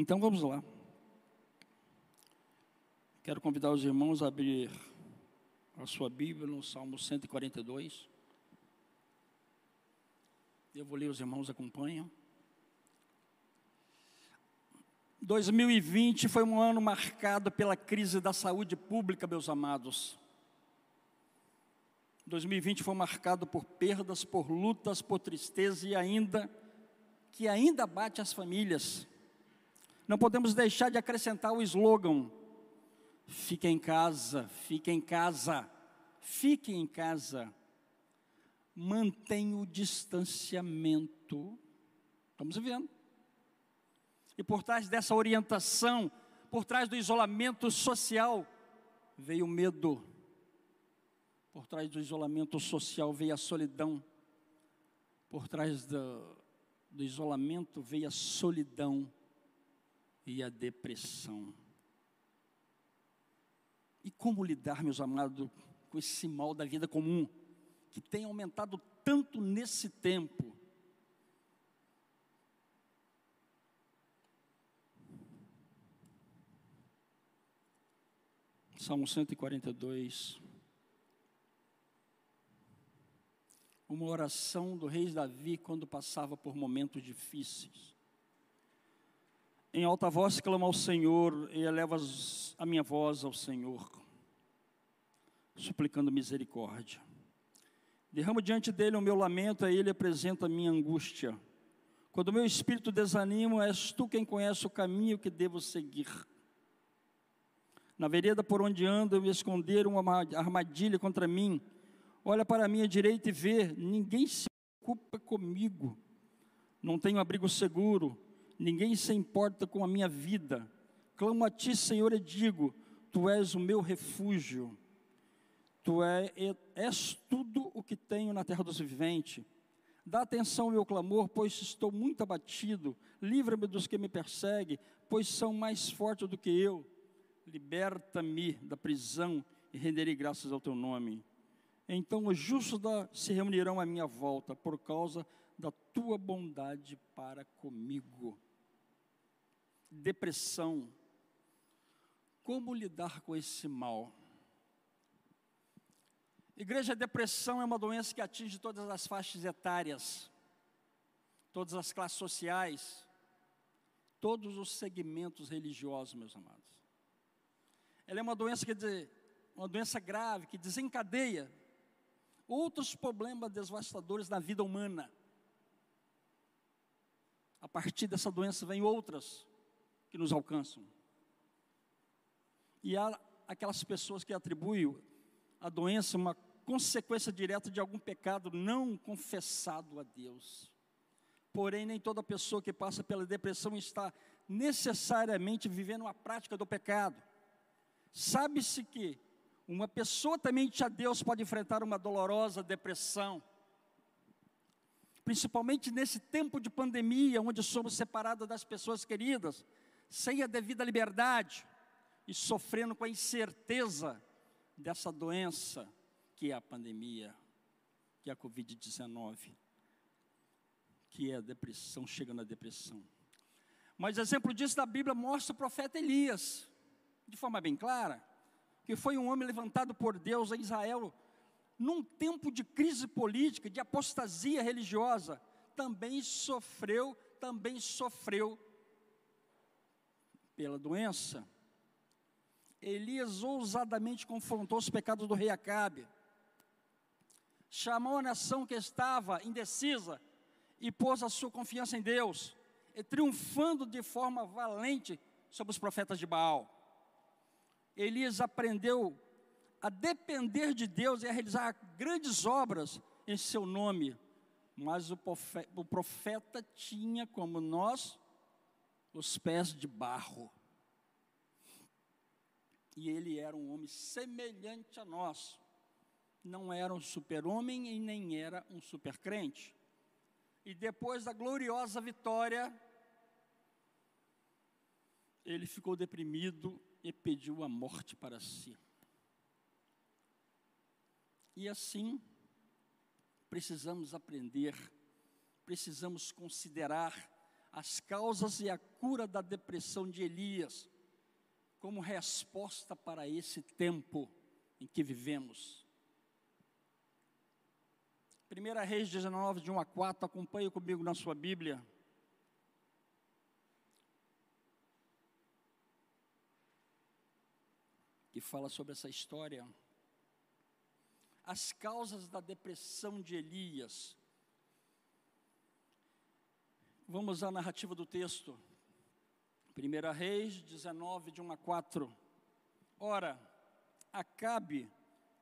Então vamos lá. Quero convidar os irmãos a abrir a sua Bíblia no Salmo 142. Eu vou ler, os irmãos acompanham. 2020 foi um ano marcado pela crise da saúde pública, meus amados. 2020 foi marcado por perdas, por lutas, por tristeza e ainda que ainda bate as famílias. Não podemos deixar de acrescentar o slogan: fique em casa, fique em casa, fique em casa. Mantenha o distanciamento. Estamos vendo. E por trás dessa orientação, por trás do isolamento social, veio o medo. Por trás do isolamento social veio a solidão. Por trás do, do isolamento veio a solidão e a depressão. E como lidar, meus amados, com esse mal da vida comum, que tem aumentado tanto nesse tempo? Salmo 142. Uma oração do rei Davi quando passava por momentos difíceis. Em alta voz clama ao Senhor e eleva a minha voz ao Senhor, suplicando misericórdia. Derramo diante dele o meu lamento, a ele apresento a minha angústia. Quando o meu espírito desanima, és tu quem conhece o caminho que devo seguir. Na vereda por onde ando, me esconderam uma armadilha contra mim. Olha para a minha direita e vê, ninguém se preocupa comigo. Não tenho abrigo seguro ninguém se importa com a minha vida. Clamo a ti, Senhor, e digo: Tu és o meu refúgio. Tu é, és tudo o que tenho na terra dos viventes. Dá atenção ao meu clamor, pois estou muito abatido. Livra-me dos que me perseguem, pois são mais fortes do que eu. Liberta-me da prisão e renderei graças ao teu nome. Então os justos da, se reunirão à minha volta, por causa da tua bondade para comigo depressão. Como lidar com esse mal? Igreja, depressão é uma doença que atinge todas as faixas etárias, todas as classes sociais, todos os segmentos religiosos, meus amados. Ela é uma doença que uma doença grave que desencadeia outros problemas devastadores na vida humana. A partir dessa doença vem outras que nos alcançam. E há aquelas pessoas que atribuem a doença uma consequência direta de algum pecado não confessado a Deus. Porém, nem toda pessoa que passa pela depressão está necessariamente vivendo a prática do pecado. Sabe-se que uma pessoa temente a Deus pode enfrentar uma dolorosa depressão, principalmente nesse tempo de pandemia, onde somos separados das pessoas queridas, sem a devida liberdade e sofrendo com a incerteza dessa doença que é a pandemia, que é a Covid-19, que é a depressão, chega na depressão. Mas exemplo disso da Bíblia mostra o profeta Elias, de forma bem clara, que foi um homem levantado por Deus em Israel, num tempo de crise política, de apostasia religiosa, também sofreu, também sofreu pela doença, Elias ousadamente confrontou os pecados do rei Acabe, chamou a nação que estava indecisa e pôs a sua confiança em Deus, e triunfando de forma valente sobre os profetas de Baal. Elias aprendeu a depender de Deus e a realizar grandes obras em seu nome, mas o profeta, o profeta tinha como nós os pés de barro. E ele era um homem semelhante a nós. Não era um super-homem e nem era um super-crente. E depois da gloriosa vitória, ele ficou deprimido e pediu a morte para si. E assim, precisamos aprender, precisamos considerar as causas e a cura da depressão de Elias, como resposta para esse tempo em que vivemos. 1 Reis 19, de 1 a 4, acompanhe comigo na sua Bíblia. Que fala sobre essa história. As causas da depressão de Elias. Vamos à narrativa do texto. 1 Reis 19, de 1 a 4. Ora, Acabe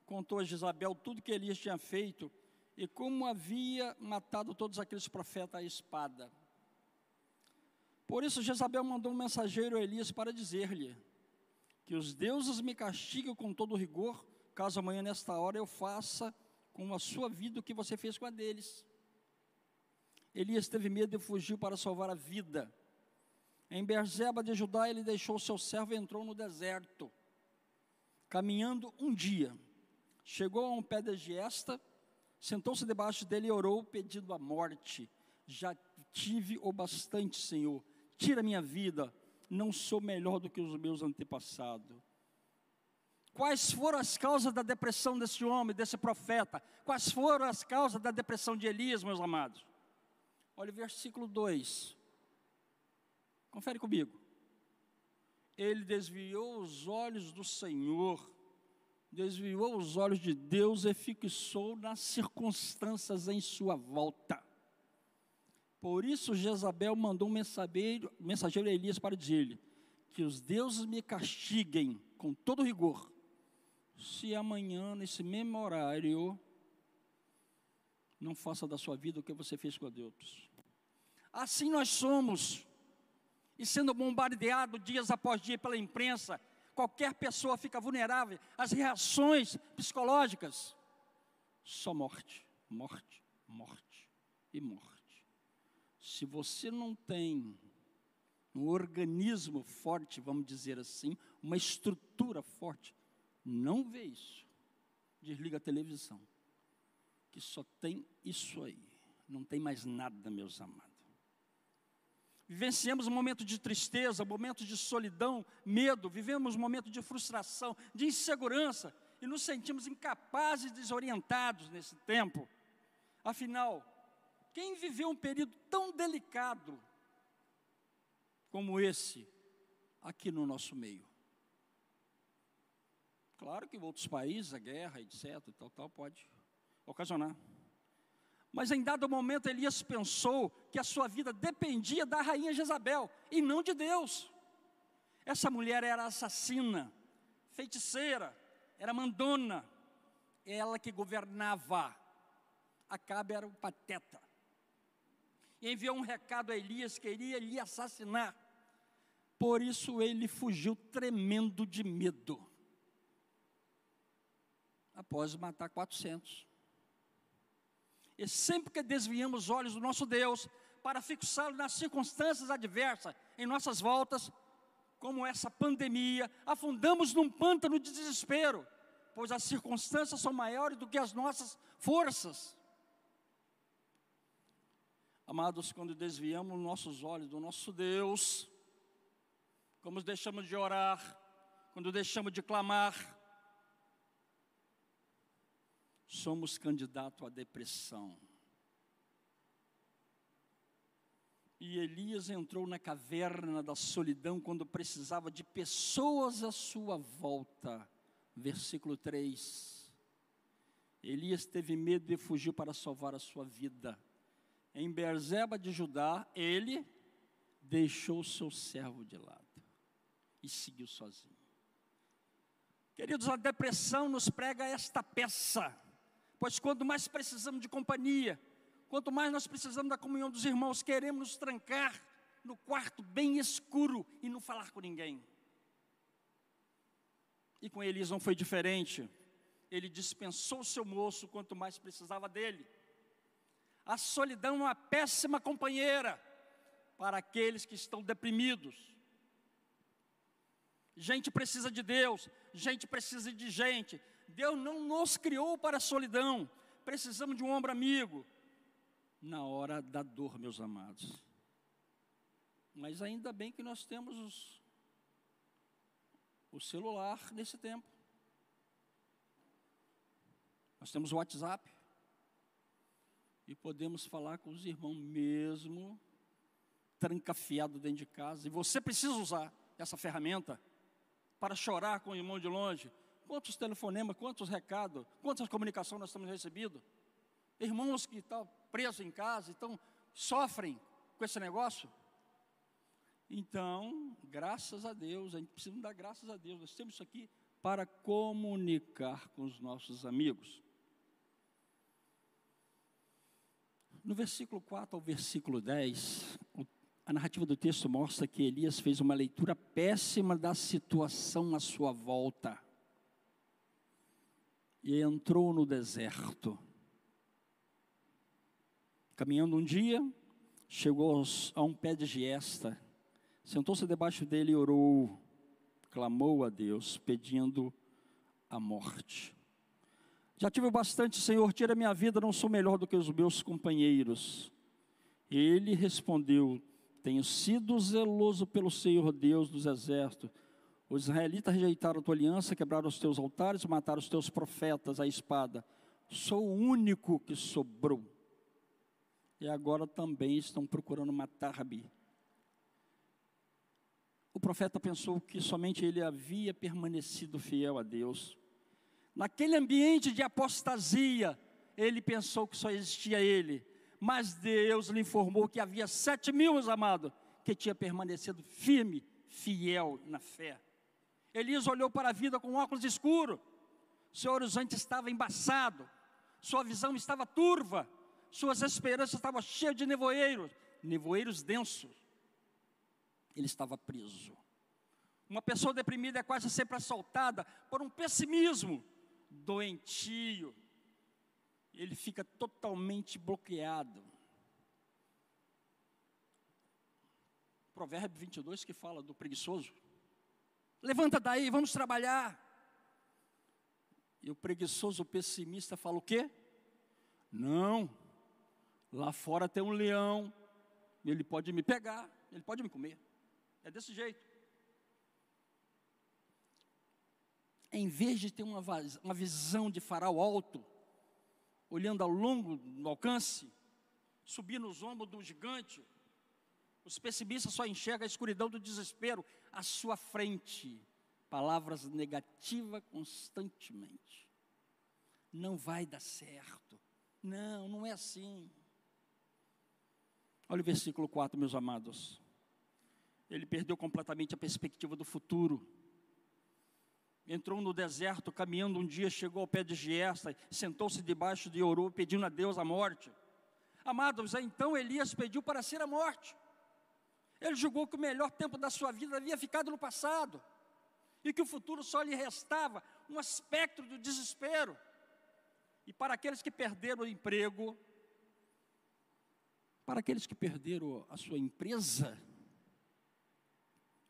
contou a Jezabel tudo que Elias tinha feito e como havia matado todos aqueles profetas à espada. Por isso Jezabel mandou um mensageiro a Elias para dizer-lhe: Que os deuses me castiguem com todo rigor, caso amanhã nesta hora eu faça com a sua vida o que você fez com a deles. Elias teve medo e fugiu para salvar a vida. Em Berzeba de Judá, ele deixou seu servo e entrou no deserto. Caminhando um dia, chegou a um pé de giesta, sentou-se debaixo dele e orou, pedindo a morte. Já tive o bastante, Senhor. Tira minha vida, não sou melhor do que os meus antepassados. Quais foram as causas da depressão desse homem, desse profeta? Quais foram as causas da depressão de Elias, meus amados? Olha o versículo 2. Confere comigo. Ele desviou os olhos do Senhor, desviou os olhos de Deus e fixou nas circunstâncias em sua volta. Por isso Jezabel mandou um mensageiro, mensageiro a Elias para dizer-lhe: Que os deuses me castiguem com todo rigor, se amanhã, nesse mesmo horário, não faça da sua vida o que você fez com a Deus. Assim nós somos. E sendo bombardeado dias após dia pela imprensa, qualquer pessoa fica vulnerável às reações psicológicas. Só morte, morte, morte e morte. Se você não tem um organismo forte, vamos dizer assim, uma estrutura forte, não vê isso. Desliga a televisão, que só tem isso aí, não tem mais nada, meus amados vivenciamos um momento de tristeza, um momento de solidão, medo, vivemos um momento de frustração, de insegurança e nos sentimos incapazes, desorientados nesse tempo. Afinal, quem viveu um período tão delicado como esse aqui no nosso meio? Claro que em outros países, a guerra, etc, tal, tal, pode ocasionar. Mas em dado momento Elias pensou que a sua vida dependia da rainha Jezabel e não de Deus. Essa mulher era assassina, feiticeira, era mandona, ela que governava. Acabe era o pateta. E enviou um recado a Elias que iria lhe assassinar. Por isso ele fugiu tremendo de medo. Após matar 400. E sempre que desviamos os olhos do nosso Deus para fixá-lo nas circunstâncias adversas em nossas voltas, como essa pandemia, afundamos num pântano de desespero, pois as circunstâncias são maiores do que as nossas forças. Amados, quando desviamos nossos olhos do nosso Deus, como deixamos de orar, quando deixamos de clamar, somos candidatos à depressão. E Elias entrou na caverna da solidão quando precisava de pessoas à sua volta. Versículo 3. Elias teve medo e fugiu para salvar a sua vida. Em Berzeba de Judá, ele deixou seu servo de lado e seguiu sozinho. Queridos, a depressão nos prega esta peça Pois quanto mais precisamos de companhia, quanto mais nós precisamos da comunhão dos irmãos, queremos nos trancar no quarto bem escuro e não falar com ninguém. E com Elias não foi diferente. Ele dispensou o seu moço quanto mais precisava dele. A solidão é uma péssima companheira para aqueles que estão deprimidos. Gente precisa de Deus, gente precisa de gente, Deus não nos criou para a solidão. Precisamos de um ombro amigo. Na hora da dor, meus amados. Mas ainda bem que nós temos os, o celular nesse tempo. Nós temos o WhatsApp. E podemos falar com os irmãos mesmo trancafiado dentro de casa. E você precisa usar essa ferramenta para chorar com o irmão de longe. Quantos telefonemas, quantos recados, quantas comunicações nós temos recebido? Irmãos que estão presos em casa, então sofrem com esse negócio. Então, graças a Deus, a gente precisa dar graças a Deus. Nós temos isso aqui para comunicar com os nossos amigos. No versículo 4 ao versículo 10, a narrativa do texto mostra que Elias fez uma leitura péssima da situação à sua volta e entrou no deserto. Caminhando um dia, chegou a um pé de giesta, sentou-se debaixo dele e orou, clamou a Deus, pedindo a morte. Já tive bastante, Senhor, tira minha vida, não sou melhor do que os meus companheiros. Ele respondeu: Tenho sido zeloso pelo Senhor Deus dos exércitos. Os israelitas rejeitaram a tua aliança, quebraram os teus altares, mataram os teus profetas à espada. Sou o único que sobrou. E agora também estão procurando matar-me. O profeta pensou que somente ele havia permanecido fiel a Deus. Naquele ambiente de apostasia, ele pensou que só existia ele. Mas Deus lhe informou que havia sete mil, meus amados, que tinha permanecido firme, fiel na fé. Elias olhou para a vida com óculos escuros. Seu horizonte estava embaçado, sua visão estava turva, suas esperanças estavam cheias de nevoeiros, nevoeiros densos. Ele estava preso. Uma pessoa deprimida é quase sempre assaltada por um pessimismo doentio, ele fica totalmente bloqueado. Provérbio 22 que fala do preguiçoso. Levanta daí, vamos trabalhar. E o preguiçoso pessimista fala o quê? Não, lá fora tem um leão, ele pode me pegar, ele pode me comer. É desse jeito. em vez de ter uma, uma visão de farol alto, olhando ao longo no alcance, subir nos ombros do gigante, os pessimistas só enxergam a escuridão do desespero à sua frente, palavras negativas constantemente. Não vai dar certo. Não, não é assim. Olha o versículo 4, meus amados. Ele perdeu completamente a perspectiva do futuro entrou no deserto, caminhando um dia, chegou ao pé de Giesta, sentou-se debaixo de orou, pedindo a Deus a morte. Amados, então Elias pediu para ser a morte. Ele julgou que o melhor tempo da sua vida havia ficado no passado, e que o futuro só lhe restava um aspecto do desespero. E para aqueles que perderam o emprego, para aqueles que perderam a sua empresa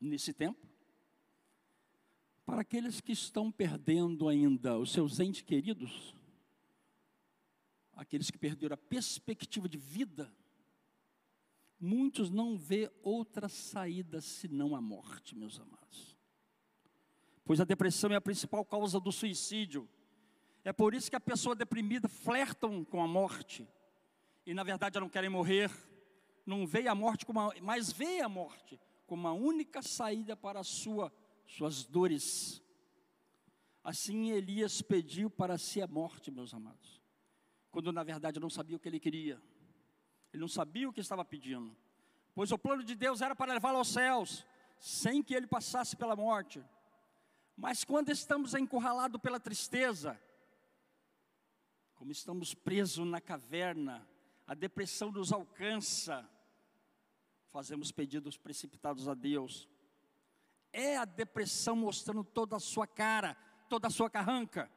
nesse tempo, para aqueles que estão perdendo ainda os seus entes queridos, aqueles que perderam a perspectiva de vida, muitos não vê outra saída senão a morte, meus amados. Pois a depressão é a principal causa do suicídio. É por isso que a pessoa deprimida flertam com a morte. E na verdade não querem morrer. Não vê a morte como mas vê a morte como a única saída para sua suas dores. Assim Elias pediu para si a morte, meus amados, quando na verdade não sabia o que ele queria, ele não sabia o que estava pedindo, pois o plano de Deus era para levá-lo aos céus, sem que ele passasse pela morte. Mas quando estamos encurralados pela tristeza, como estamos presos na caverna, a depressão nos alcança, fazemos pedidos precipitados a Deus, é a depressão mostrando toda a sua cara, toda a sua carranca.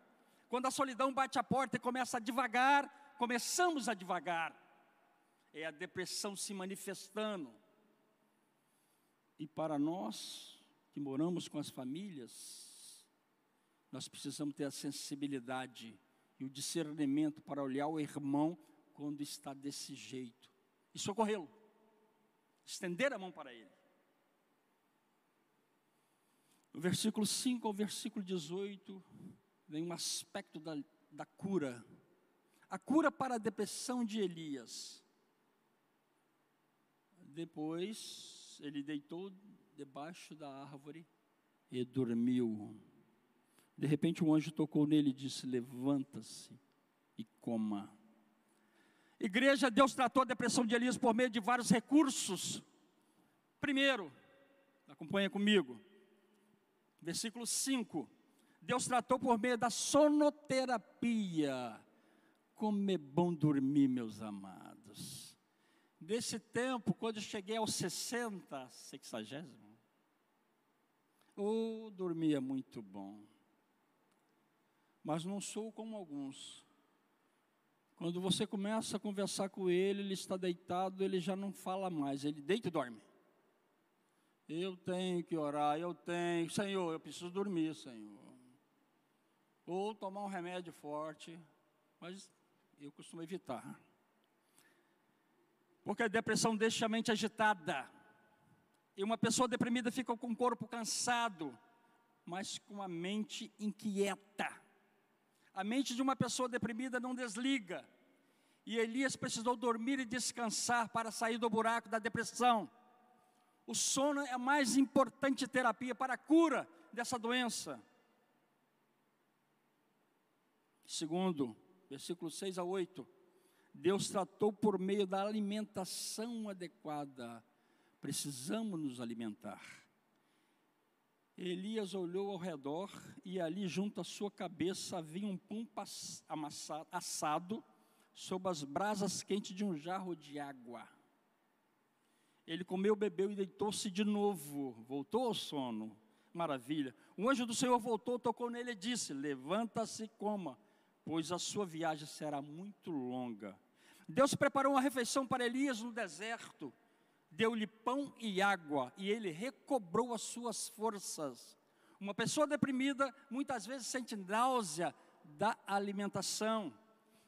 Quando a solidão bate a porta e começa a devagar, começamos a devagar. É a depressão se manifestando. E para nós que moramos com as famílias, nós precisamos ter a sensibilidade e o discernimento para olhar o irmão quando está desse jeito e socorrê-lo, estender a mão para ele. versículo 5 ao versículo 18, vem um aspecto da, da cura. A cura para a depressão de Elias. Depois, ele deitou debaixo da árvore e dormiu. De repente, um anjo tocou nele e disse: Levanta-se e coma. Igreja, Deus tratou a depressão de Elias por meio de vários recursos. Primeiro, acompanha comigo, versículo 5. Deus tratou por meio da sonoterapia. Como é bom dormir, meus amados. Desse tempo, quando eu cheguei aos 60, 60, oh, dormia muito bom. Mas não sou como alguns. Quando você começa a conversar com ele, ele está deitado, ele já não fala mais, ele deita e dorme. Eu tenho que orar, eu tenho, Senhor, eu preciso dormir, Senhor. Ou tomar um remédio forte, mas eu costumo evitar. Porque a depressão deixa a mente agitada. E uma pessoa deprimida fica com o corpo cansado, mas com a mente inquieta. A mente de uma pessoa deprimida não desliga. E Elias precisou dormir e descansar para sair do buraco da depressão. O sono é a mais importante terapia para a cura dessa doença. Segundo, versículos 6 a 8. Deus tratou por meio da alimentação adequada. Precisamos nos alimentar. Elias olhou ao redor e ali junto à sua cabeça havia um pão amassado, assado sob as brasas quentes de um jarro de água. Ele comeu, bebeu e deitou-se de novo. Voltou ao sono. Maravilha. O anjo do Senhor voltou, tocou nele e disse: Levanta-se e coma pois a sua viagem será muito longa. Deus preparou uma refeição para Elias no deserto, deu-lhe pão e água, e ele recobrou as suas forças. Uma pessoa deprimida muitas vezes sente náusea da alimentação.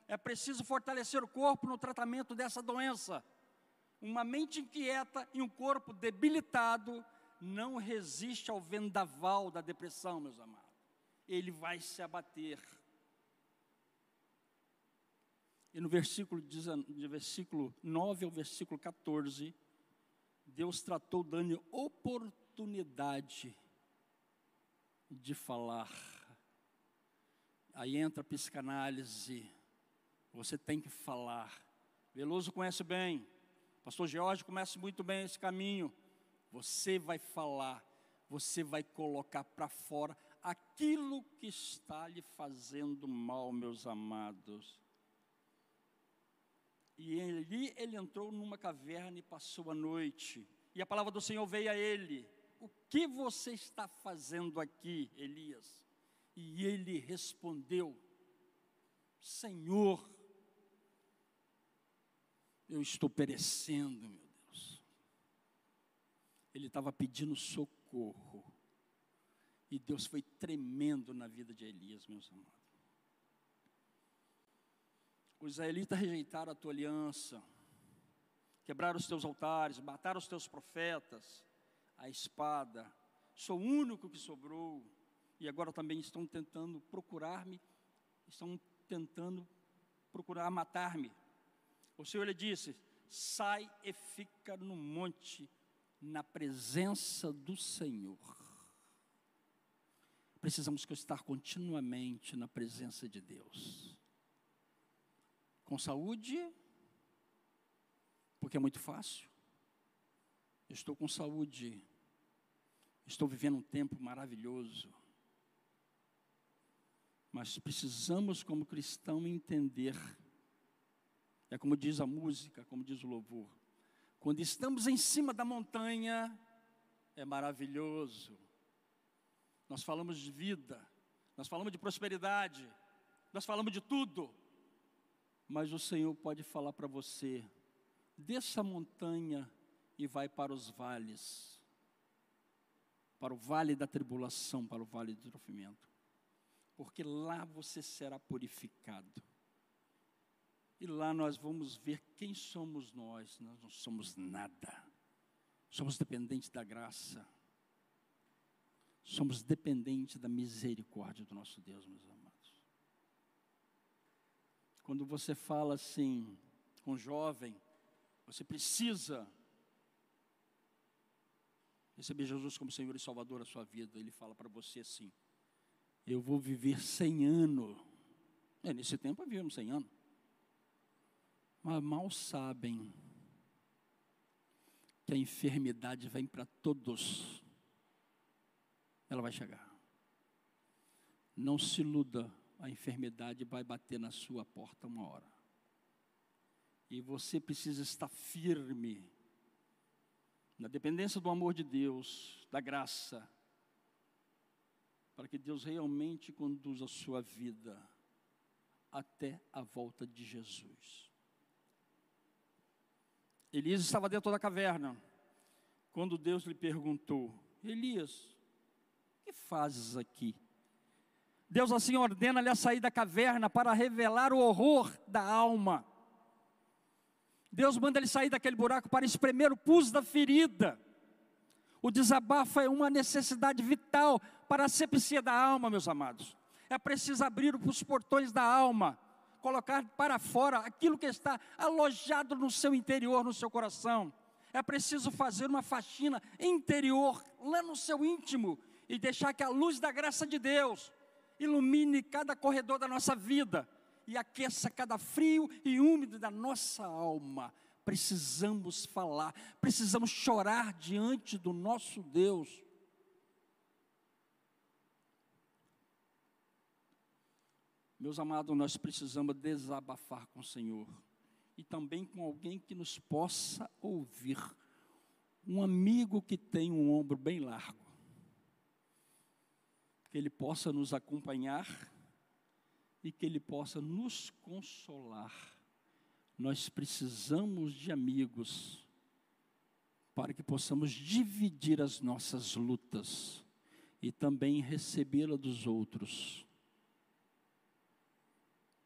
É preciso fortalecer o corpo no tratamento dessa doença. Uma mente inquieta e um corpo debilitado não resiste ao vendaval da depressão, meus amados. Ele vai se abater. E no versículo, de versículo 9 ao versículo 14, Deus tratou dando oportunidade de falar. Aí entra a psicanálise. Você tem que falar. Veloso conhece bem. Pastor George conhece muito bem esse caminho. Você vai falar. Você vai colocar para fora aquilo que está lhe fazendo mal, meus amados. E ali ele entrou numa caverna e passou a noite. E a palavra do Senhor veio a ele: O que você está fazendo aqui, Elias? E ele respondeu: Senhor, eu estou perecendo, meu Deus. Ele estava pedindo socorro. E Deus foi tremendo na vida de Elias, meus amados. Os israelitas rejeitaram a tua aliança, quebraram os teus altares, mataram os teus profetas, a espada. Sou o único que sobrou. E agora também estão tentando procurar-me, estão tentando procurar matar-me. O Senhor lhe disse: sai e fica no monte, na presença do Senhor. Precisamos estar continuamente na presença de Deus com saúde, porque é muito fácil. Eu estou com saúde, estou vivendo um tempo maravilhoso. Mas precisamos, como cristão, entender. É como diz a música, como diz o louvor. Quando estamos em cima da montanha, é maravilhoso. Nós falamos de vida, nós falamos de prosperidade, nós falamos de tudo. Mas o Senhor pode falar para você: desça a montanha e vai para os vales, para o vale da tribulação, para o vale do sofrimento, porque lá você será purificado. E lá nós vamos ver quem somos nós. Nós não somos nada. Somos dependentes da graça. Somos dependentes da misericórdia do nosso Deus, meus amados. Quando você fala assim com um jovem, você precisa receber Jesus como Senhor e Salvador da sua vida. Ele fala para você assim: Eu vou viver 100 anos. É, nesse tempo vivemos 100 anos. Mas mal sabem que a enfermidade vem para todos. Ela vai chegar. Não se iluda, a enfermidade vai bater na sua porta uma hora. E você precisa estar firme na dependência do amor de Deus, da graça, para que Deus realmente conduza a sua vida até a volta de Jesus. Elias estava dentro da caverna, quando Deus lhe perguntou: Elias, o que fazes aqui? Deus assim ordena-lhe a sair da caverna para revelar o horror da alma. Deus manda ele sair daquele buraco para espremer o pus da ferida. O desabafo é uma necessidade vital para a sepsia da alma, meus amados. É preciso abrir os portões da alma, colocar para fora aquilo que está alojado no seu interior, no seu coração. É preciso fazer uma faxina interior, lá no seu íntimo, e deixar que a luz da graça de Deus ilumine cada corredor da nossa vida e aqueça cada frio e úmido da nossa alma. Precisamos falar, precisamos chorar diante do nosso Deus. Meus amados, nós precisamos desabafar com o Senhor e também com alguém que nos possa ouvir. Um amigo que tem um ombro bem largo, que ele possa nos acompanhar e que Ele possa nos consolar. Nós precisamos de amigos para que possamos dividir as nossas lutas e também recebê-la dos outros.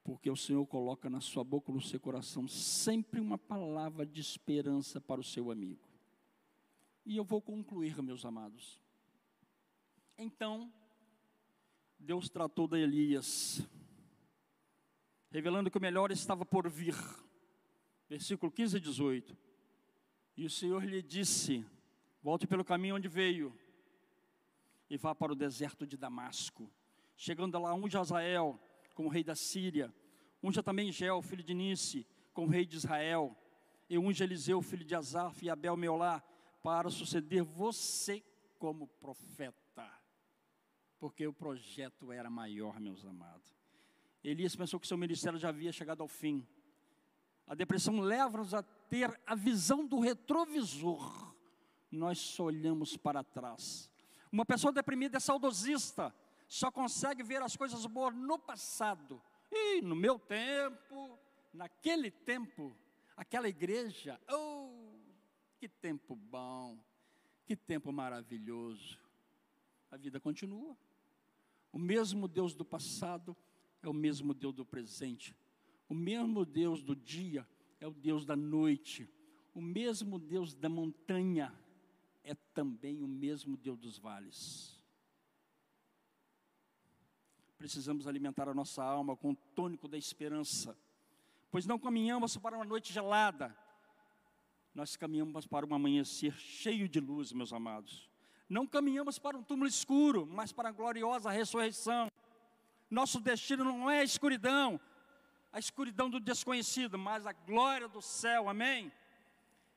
Porque o Senhor coloca na sua boca, no seu coração, sempre uma palavra de esperança para o seu amigo. E eu vou concluir, meus amados. Então, Deus tratou de Elias revelando que o melhor estava por vir. Versículo 15 e 18. E o Senhor lhe disse: Volte pelo caminho onde veio e vá para o deserto de Damasco. Chegando lá, unja Azael como rei da Síria, unja também Gel, filho de Nice, como rei de Israel, e unja Eliseu, filho de Azaf, e Abel Meolá, para suceder você como profeta, porque o projeto era maior, meus amados. Elias pensou que seu ministério já havia chegado ao fim. A depressão leva-nos a ter a visão do retrovisor. Nós só olhamos para trás. Uma pessoa deprimida é saudosista, só consegue ver as coisas boas no passado. E no meu tempo, naquele tempo, aquela igreja, oh, que tempo bom, que tempo maravilhoso. A vida continua. O mesmo Deus do passado é o mesmo Deus do presente. O mesmo Deus do dia é o Deus da noite. O mesmo Deus da montanha é também o mesmo Deus dos vales. Precisamos alimentar a nossa alma com o tônico da esperança, pois não caminhamos para uma noite gelada, nós caminhamos para um amanhecer cheio de luz, meus amados. Não caminhamos para um túmulo escuro, mas para a gloriosa ressurreição. Nosso destino não é a escuridão, a escuridão do desconhecido, mas a glória do céu, amém?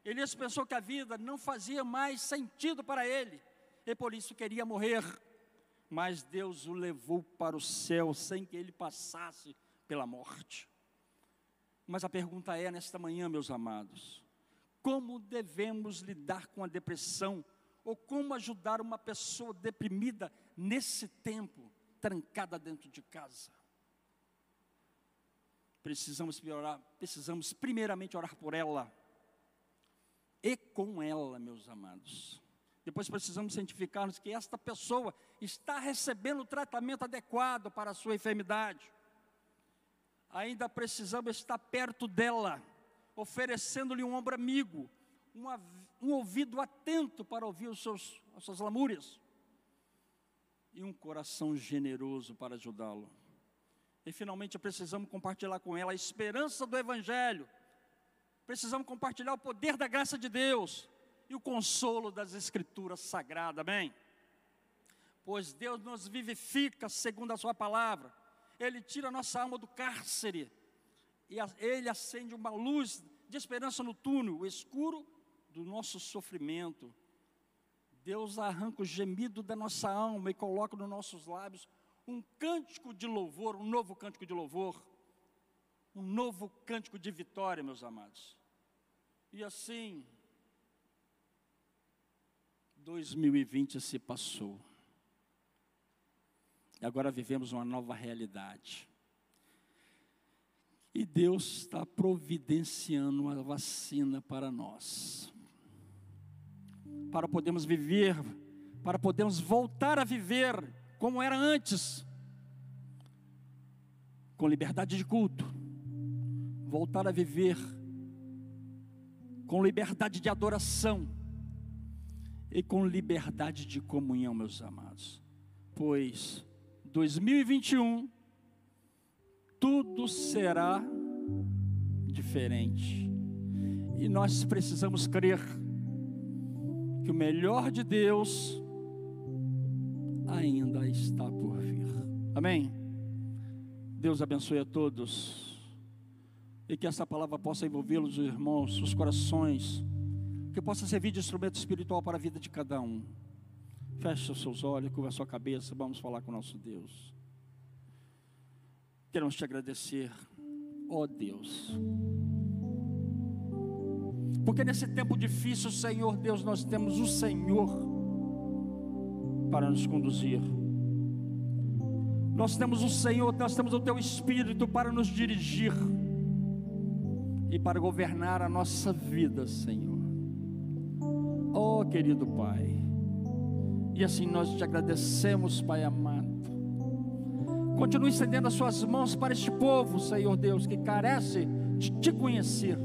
Elias pensou que a vida não fazia mais sentido para ele, e por isso queria morrer, mas Deus o levou para o céu sem que ele passasse pela morte. Mas a pergunta é nesta manhã, meus amados: como devemos lidar com a depressão? Ou como ajudar uma pessoa deprimida nesse tempo? trancada dentro de casa. Precisamos orar, precisamos primeiramente orar por ela e com ela, meus amados. Depois precisamos cientificar-nos que esta pessoa está recebendo o tratamento adequado para a sua enfermidade. Ainda precisamos estar perto dela, oferecendo-lhe um ombro amigo, um ouvido atento para ouvir os seus, as suas lamúrias e um coração generoso para ajudá-lo. E finalmente precisamos compartilhar com ela a esperança do Evangelho. Precisamos compartilhar o poder da graça de Deus e o consolo das Escrituras Sagradas, amém? Pois Deus nos vivifica segundo a Sua palavra, Ele tira a nossa alma do cárcere, e Ele acende uma luz de esperança no túnel, o escuro do nosso sofrimento. Deus arranca o gemido da nossa alma e coloca nos nossos lábios um cântico de louvor, um novo cântico de louvor, um novo cântico de vitória, meus amados. E assim, 2020 se passou. Agora vivemos uma nova realidade. E Deus está providenciando uma vacina para nós. Para podermos viver, para podermos voltar a viver como era antes, com liberdade de culto, voltar a viver com liberdade de adoração e com liberdade de comunhão, meus amados. Pois 2021 tudo será diferente. E nós precisamos crer que o melhor de Deus ainda está por vir. Amém? Deus abençoe a todos. E que essa palavra possa envolvê-los, irmãos, os corações. Que possa servir de instrumento espiritual para a vida de cada um. Feche os seus olhos, curva a sua cabeça. Vamos falar com o nosso Deus. Queremos te agradecer, ó Deus. Porque nesse tempo difícil, Senhor Deus, nós temos o Senhor para nos conduzir. Nós temos o Senhor, nós temos o Teu Espírito para nos dirigir e para governar a nossa vida, Senhor. Oh, querido Pai, e assim nós te agradecemos, Pai amado. Continue estendendo as Suas mãos para este povo, Senhor Deus, que carece de Te conhecer,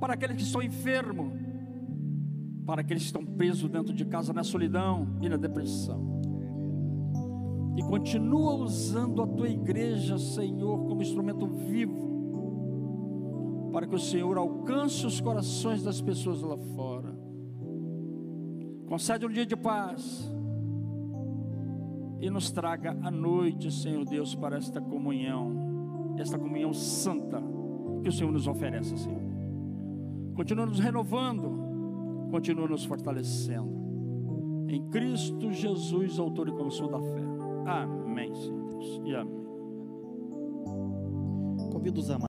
para aqueles que estão enfermos para aqueles que estão presos dentro de casa na solidão e na depressão. E continua usando a tua igreja, Senhor, como instrumento vivo, para que o Senhor alcance os corações das pessoas lá fora. Concede um dia de paz e nos traga a noite, Senhor Deus, para esta comunhão, esta comunhão santa que o Senhor nos oferece, Senhor. Continua nos renovando continua nos fortalecendo. Em Cristo Jesus, autor e consumo da fé. Amém, Senhor Deus. E amém. Convido os amados.